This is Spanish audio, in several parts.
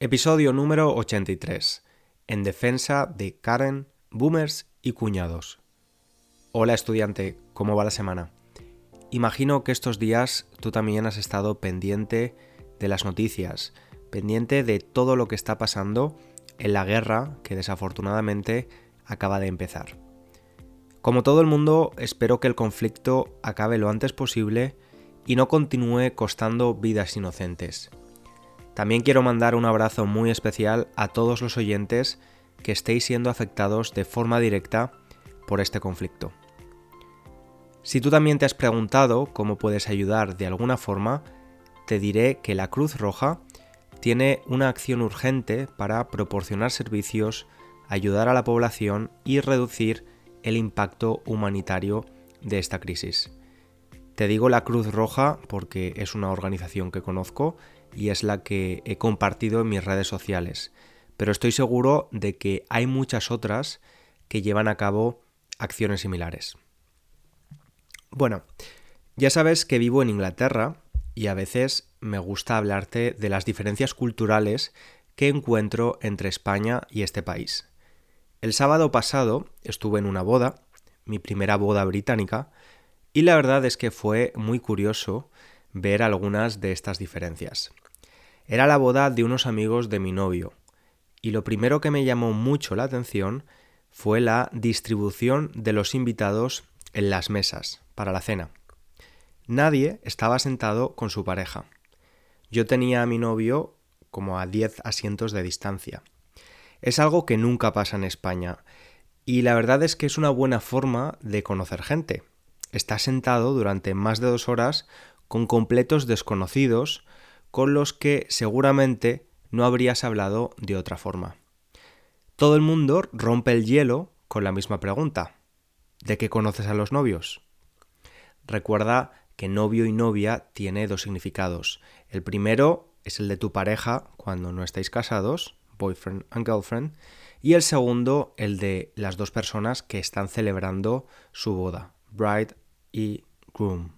Episodio número 83. En defensa de Karen, boomers y cuñados. Hola estudiante, ¿cómo va la semana? Imagino que estos días tú también has estado pendiente de las noticias, pendiente de todo lo que está pasando en la guerra que desafortunadamente acaba de empezar. Como todo el mundo, espero que el conflicto acabe lo antes posible y no continúe costando vidas inocentes. También quiero mandar un abrazo muy especial a todos los oyentes que estéis siendo afectados de forma directa por este conflicto. Si tú también te has preguntado cómo puedes ayudar de alguna forma, te diré que la Cruz Roja tiene una acción urgente para proporcionar servicios, ayudar a la población y reducir el impacto humanitario de esta crisis. Te digo la Cruz Roja porque es una organización que conozco y es la que he compartido en mis redes sociales, pero estoy seguro de que hay muchas otras que llevan a cabo acciones similares. Bueno, ya sabes que vivo en Inglaterra y a veces me gusta hablarte de las diferencias culturales que encuentro entre España y este país. El sábado pasado estuve en una boda, mi primera boda británica, y la verdad es que fue muy curioso ver algunas de estas diferencias. Era la boda de unos amigos de mi novio, y lo primero que me llamó mucho la atención fue la distribución de los invitados en las mesas para la cena. Nadie estaba sentado con su pareja. Yo tenía a mi novio como a 10 asientos de distancia. Es algo que nunca pasa en España, y la verdad es que es una buena forma de conocer gente está sentado durante más de dos horas con completos desconocidos con los que seguramente no habrías hablado de otra forma. Todo el mundo rompe el hielo con la misma pregunta. ¿De qué conoces a los novios? Recuerda que novio y novia tiene dos significados. El primero es el de tu pareja cuando no estáis casados, boyfriend and girlfriend, y el segundo el de las dos personas que están celebrando su boda, bride y groom.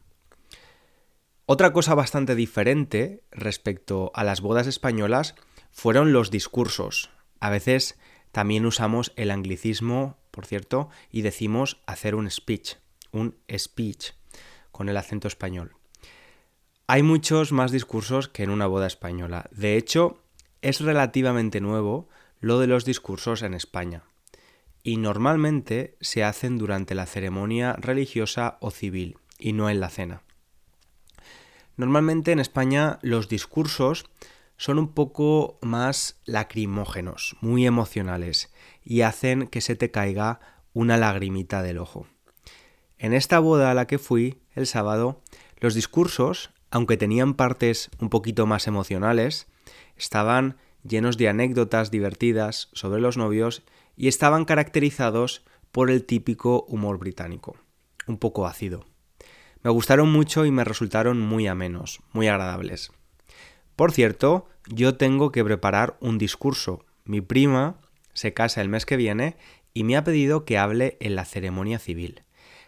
Otra cosa bastante diferente respecto a las bodas españolas fueron los discursos. A veces también usamos el anglicismo, por cierto, y decimos hacer un speech, un speech, con el acento español. Hay muchos más discursos que en una boda española. De hecho, es relativamente nuevo lo de los discursos en España y normalmente se hacen durante la ceremonia religiosa o civil y no en la cena. Normalmente en España los discursos son un poco más lacrimógenos, muy emocionales y hacen que se te caiga una lagrimita del ojo. En esta boda a la que fui el sábado, los discursos, aunque tenían partes un poquito más emocionales, estaban llenos de anécdotas divertidas sobre los novios y estaban caracterizados por el típico humor británico, un poco ácido. Me gustaron mucho y me resultaron muy amenos, muy agradables. Por cierto, yo tengo que preparar un discurso. Mi prima se casa el mes que viene y me ha pedido que hable en la ceremonia civil.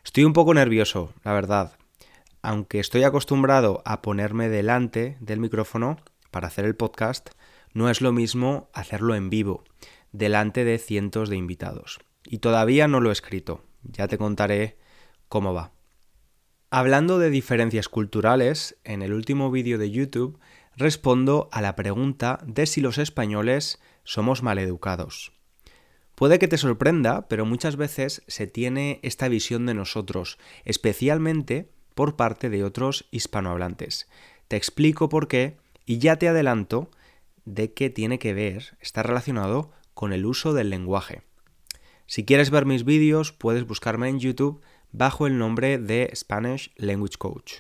Estoy un poco nervioso, la verdad. Aunque estoy acostumbrado a ponerme delante del micrófono para hacer el podcast, no es lo mismo hacerlo en vivo delante de cientos de invitados. Y todavía no lo he escrito, ya te contaré cómo va. Hablando de diferencias culturales, en el último vídeo de YouTube respondo a la pregunta de si los españoles somos maleducados. Puede que te sorprenda, pero muchas veces se tiene esta visión de nosotros, especialmente por parte de otros hispanohablantes. Te explico por qué y ya te adelanto de qué tiene que ver, está relacionado con el uso del lenguaje. Si quieres ver mis vídeos, puedes buscarme en YouTube bajo el nombre de Spanish Language Coach.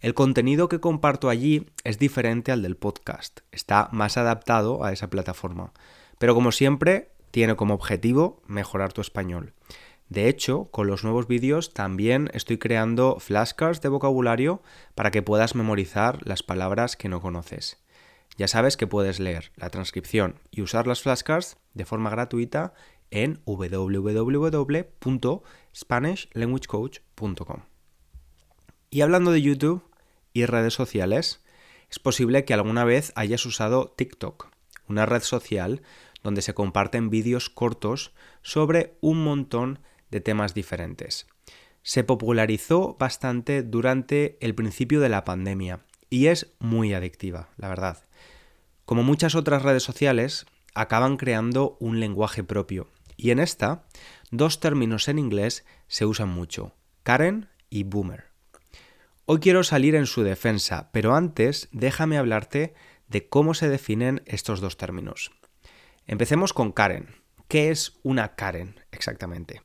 El contenido que comparto allí es diferente al del podcast, está más adaptado a esa plataforma, pero como siempre tiene como objetivo mejorar tu español. De hecho, con los nuevos vídeos también estoy creando flashcards de vocabulario para que puedas memorizar las palabras que no conoces. Ya sabes que puedes leer la transcripción y usar las flashcards de forma gratuita en www.spanishlanguagecoach.com. Y hablando de YouTube y redes sociales, es posible que alguna vez hayas usado TikTok, una red social donde se comparten vídeos cortos sobre un montón de temas diferentes. Se popularizó bastante durante el principio de la pandemia y es muy adictiva, la verdad. Como muchas otras redes sociales, acaban creando un lenguaje propio y en esta, dos términos en inglés se usan mucho, Karen y Boomer. Hoy quiero salir en su defensa, pero antes déjame hablarte de cómo se definen estos dos términos. Empecemos con Karen. ¿Qué es una Karen exactamente?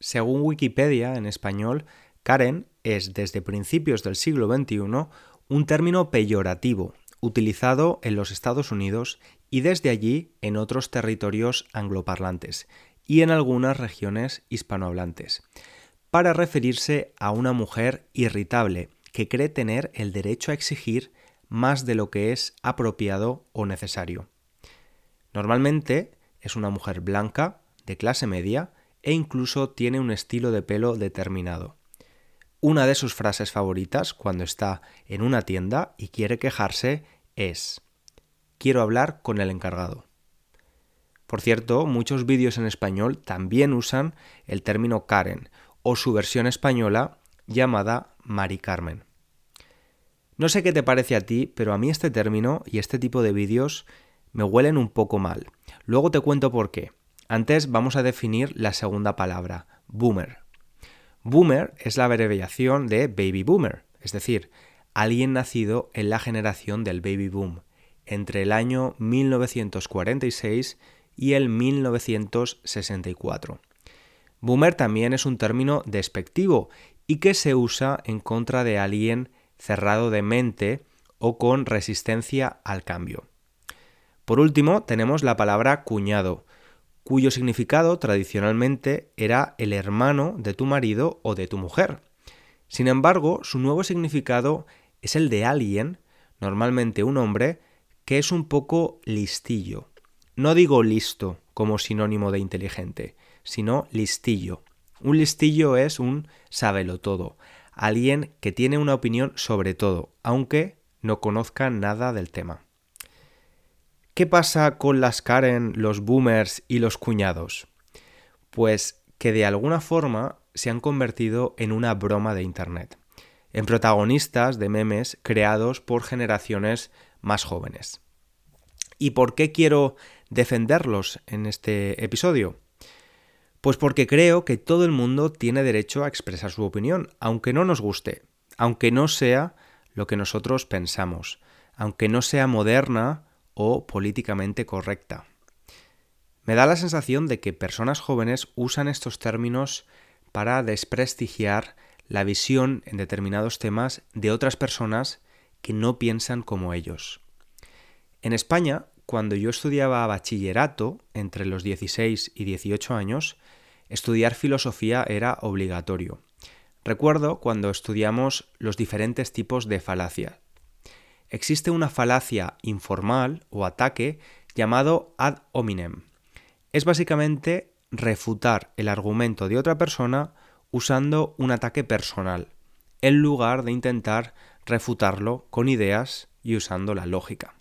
Según Wikipedia en español, Karen es desde principios del siglo XXI un término peyorativo utilizado en los Estados Unidos y desde allí en otros territorios angloparlantes y en algunas regiones hispanohablantes, para referirse a una mujer irritable que cree tener el derecho a exigir más de lo que es apropiado o necesario. Normalmente es una mujer blanca, de clase media, e incluso tiene un estilo de pelo determinado. Una de sus frases favoritas cuando está en una tienda y quiere quejarse es Quiero hablar con el encargado. Por cierto, muchos vídeos en español también usan el término Karen o su versión española llamada Mari Carmen. No sé qué te parece a ti, pero a mí este término y este tipo de vídeos me huelen un poco mal. Luego te cuento por qué. Antes vamos a definir la segunda palabra, boomer. Boomer es la abreviación de baby boomer, es decir, alguien nacido en la generación del baby boom, entre el año 1946 y el 1964. Boomer también es un término despectivo y que se usa en contra de alguien cerrado de mente o con resistencia al cambio. Por último, tenemos la palabra cuñado, cuyo significado tradicionalmente era el hermano de tu marido o de tu mujer. Sin embargo, su nuevo significado es el de alguien, normalmente un hombre, que es un poco listillo. No digo listo como sinónimo de inteligente, sino listillo. Un listillo es un sábelo todo, alguien que tiene una opinión sobre todo, aunque no conozca nada del tema. ¿Qué pasa con las Karen, los boomers y los cuñados? Pues que de alguna forma se han convertido en una broma de Internet, en protagonistas de memes creados por generaciones más jóvenes. ¿Y por qué quiero defenderlos en este episodio? Pues porque creo que todo el mundo tiene derecho a expresar su opinión, aunque no nos guste, aunque no sea lo que nosotros pensamos, aunque no sea moderna o políticamente correcta. Me da la sensación de que personas jóvenes usan estos términos para desprestigiar la visión en determinados temas de otras personas que no piensan como ellos. En España, cuando yo estudiaba bachillerato, entre los 16 y 18 años, estudiar filosofía era obligatorio. Recuerdo cuando estudiamos los diferentes tipos de falacia. Existe una falacia informal o ataque llamado ad hominem. Es básicamente refutar el argumento de otra persona usando un ataque personal, en lugar de intentar refutarlo con ideas y usando la lógica.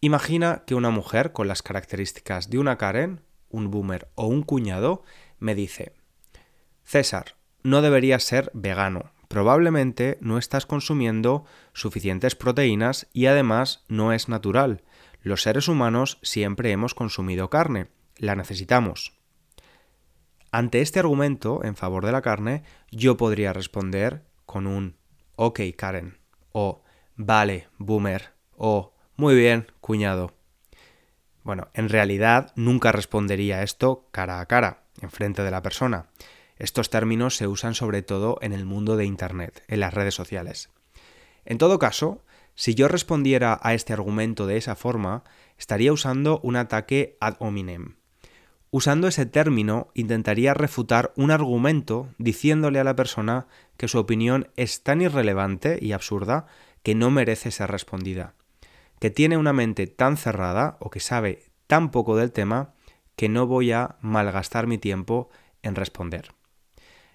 Imagina que una mujer con las características de una Karen, un boomer o un cuñado me dice, César, no deberías ser vegano, probablemente no estás consumiendo suficientes proteínas y además no es natural. Los seres humanos siempre hemos consumido carne, la necesitamos. Ante este argumento en favor de la carne, yo podría responder con un Ok, Karen, o Vale, boomer, o muy bien, cuñado. Bueno, en realidad nunca respondería esto cara a cara, enfrente de la persona. Estos términos se usan sobre todo en el mundo de Internet, en las redes sociales. En todo caso, si yo respondiera a este argumento de esa forma, estaría usando un ataque ad hominem. Usando ese término, intentaría refutar un argumento diciéndole a la persona que su opinión es tan irrelevante y absurda que no merece ser respondida que tiene una mente tan cerrada o que sabe tan poco del tema que no voy a malgastar mi tiempo en responder.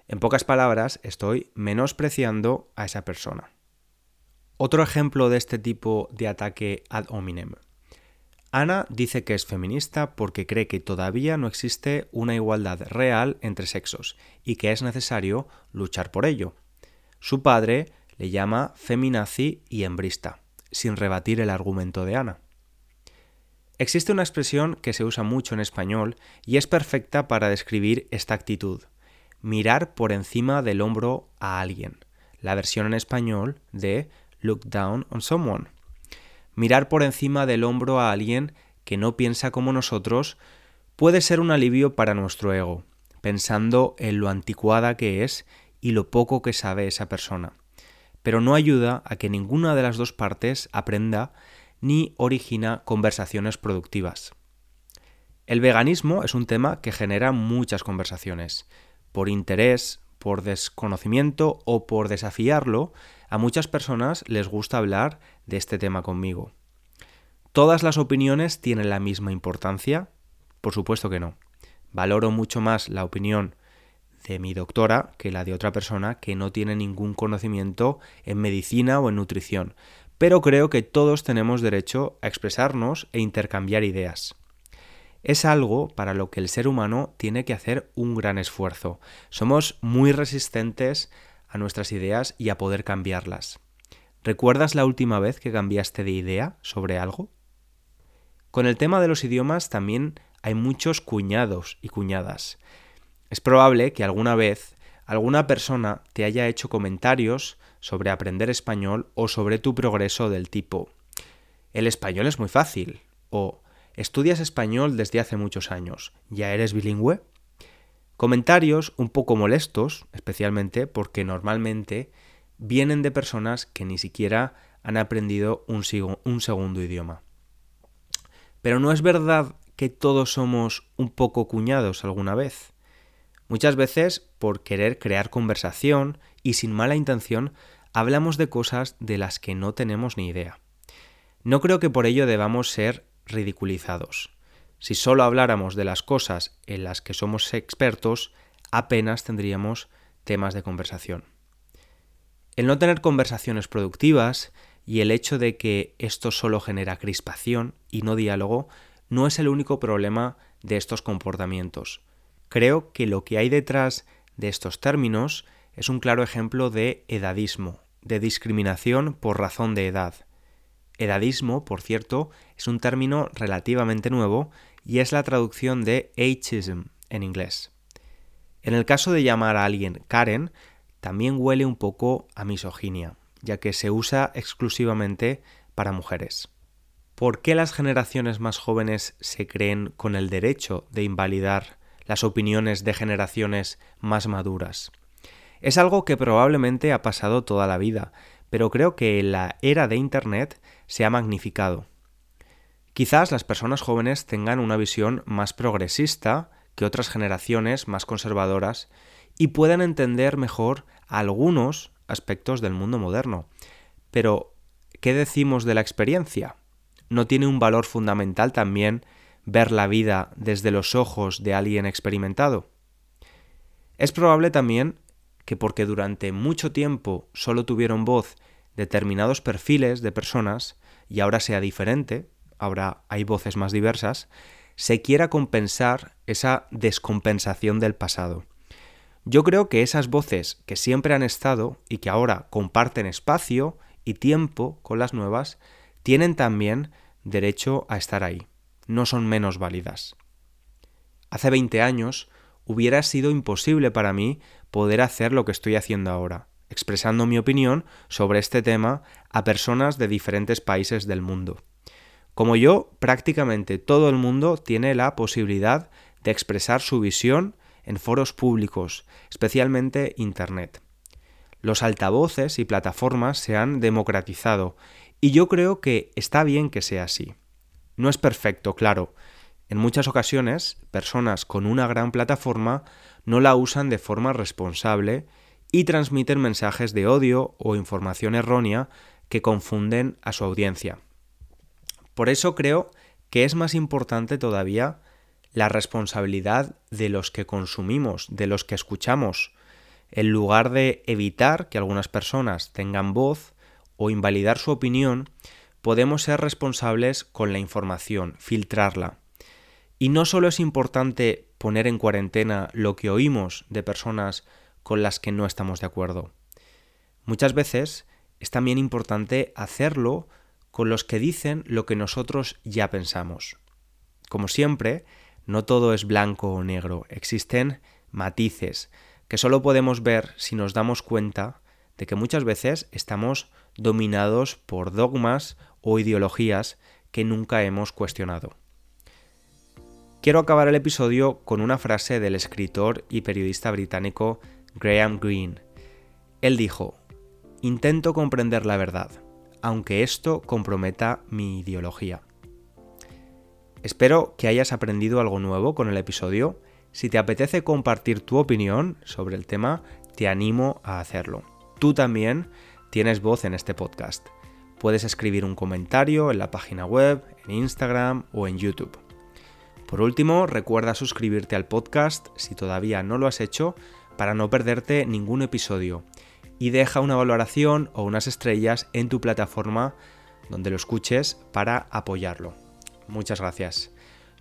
En pocas palabras, estoy menospreciando a esa persona. Otro ejemplo de este tipo de ataque ad hominem. Ana dice que es feminista porque cree que todavía no existe una igualdad real entre sexos y que es necesario luchar por ello. Su padre le llama feminazi y hembrista, sin rebatir el argumento de Ana. Existe una expresión que se usa mucho en español y es perfecta para describir esta actitud, mirar por encima del hombro a alguien, la versión en español de look down on someone mirar por encima del hombro a alguien que no piensa como nosotros puede ser un alivio para nuestro ego, pensando en lo anticuada que es y lo poco que sabe esa persona. Pero no ayuda a que ninguna de las dos partes aprenda ni origina conversaciones productivas. El veganismo es un tema que genera muchas conversaciones. Por interés, por desconocimiento o por desafiarlo, a muchas personas les gusta hablar de este tema conmigo. ¿Todas las opiniones tienen la misma importancia? Por supuesto que no. Valoro mucho más la opinión de mi doctora que la de otra persona que no tiene ningún conocimiento en medicina o en nutrición, pero creo que todos tenemos derecho a expresarnos e intercambiar ideas es algo para lo que el ser humano tiene que hacer un gran esfuerzo. Somos muy resistentes a nuestras ideas y a poder cambiarlas. ¿Recuerdas la última vez que cambiaste de idea sobre algo? Con el tema de los idiomas también hay muchos cuñados y cuñadas. Es probable que alguna vez alguna persona te haya hecho comentarios sobre aprender español o sobre tu progreso del tipo el español es muy fácil o Estudias español desde hace muchos años. ¿Ya eres bilingüe? Comentarios un poco molestos, especialmente porque normalmente vienen de personas que ni siquiera han aprendido un, un segundo idioma. Pero no es verdad que todos somos un poco cuñados alguna vez. Muchas veces, por querer crear conversación y sin mala intención, hablamos de cosas de las que no tenemos ni idea. No creo que por ello debamos ser ridiculizados. Si solo habláramos de las cosas en las que somos expertos, apenas tendríamos temas de conversación. El no tener conversaciones productivas y el hecho de que esto solo genera crispación y no diálogo no es el único problema de estos comportamientos. Creo que lo que hay detrás de estos términos es un claro ejemplo de edadismo, de discriminación por razón de edad, Edadismo, por cierto, es un término relativamente nuevo y es la traducción de ageism en inglés. En el caso de llamar a alguien Karen, también huele un poco a misoginia, ya que se usa exclusivamente para mujeres. ¿Por qué las generaciones más jóvenes se creen con el derecho de invalidar las opiniones de generaciones más maduras? Es algo que probablemente ha pasado toda la vida, pero creo que la era de Internet se ha magnificado. Quizás las personas jóvenes tengan una visión más progresista que otras generaciones más conservadoras y puedan entender mejor algunos aspectos del mundo moderno. Pero, ¿qué decimos de la experiencia? ¿No tiene un valor fundamental también ver la vida desde los ojos de alguien experimentado? Es probable también que porque durante mucho tiempo solo tuvieron voz determinados perfiles de personas y ahora sea diferente, ahora hay voces más diversas, se quiera compensar esa descompensación del pasado. Yo creo que esas voces que siempre han estado y que ahora comparten espacio y tiempo con las nuevas, tienen también derecho a estar ahí, no son menos válidas. Hace 20 años hubiera sido imposible para mí poder hacer lo que estoy haciendo ahora, expresando mi opinión sobre este tema a personas de diferentes países del mundo. Como yo, prácticamente todo el mundo tiene la posibilidad de expresar su visión en foros públicos, especialmente Internet. Los altavoces y plataformas se han democratizado y yo creo que está bien que sea así. No es perfecto, claro. En muchas ocasiones, personas con una gran plataforma no la usan de forma responsable y transmiten mensajes de odio o información errónea que confunden a su audiencia. Por eso creo que es más importante todavía la responsabilidad de los que consumimos, de los que escuchamos, en lugar de evitar que algunas personas tengan voz o invalidar su opinión podemos ser responsables con la información, filtrarla. Y no solo es importante poner en cuarentena lo que oímos de personas con las que no estamos de acuerdo. Muchas veces es también importante hacerlo con los que dicen lo que nosotros ya pensamos. Como siempre, no todo es blanco o negro, existen matices que solo podemos ver si nos damos cuenta de que muchas veces estamos dominados por dogmas o ideologías que nunca hemos cuestionado. Quiero acabar el episodio con una frase del escritor y periodista británico Graham Greene. Él dijo, Intento comprender la verdad, aunque esto comprometa mi ideología. Espero que hayas aprendido algo nuevo con el episodio. Si te apetece compartir tu opinión sobre el tema, te animo a hacerlo. Tú también tienes voz en este podcast. Puedes escribir un comentario en la página web, en Instagram o en YouTube. Por último, recuerda suscribirte al podcast si todavía no lo has hecho para no perderte ningún episodio y deja una valoración o unas estrellas en tu plataforma donde lo escuches para apoyarlo. Muchas gracias.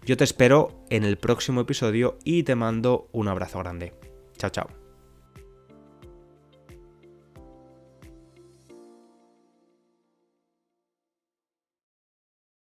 Yo te espero en el próximo episodio y te mando un abrazo grande. Chao, chao.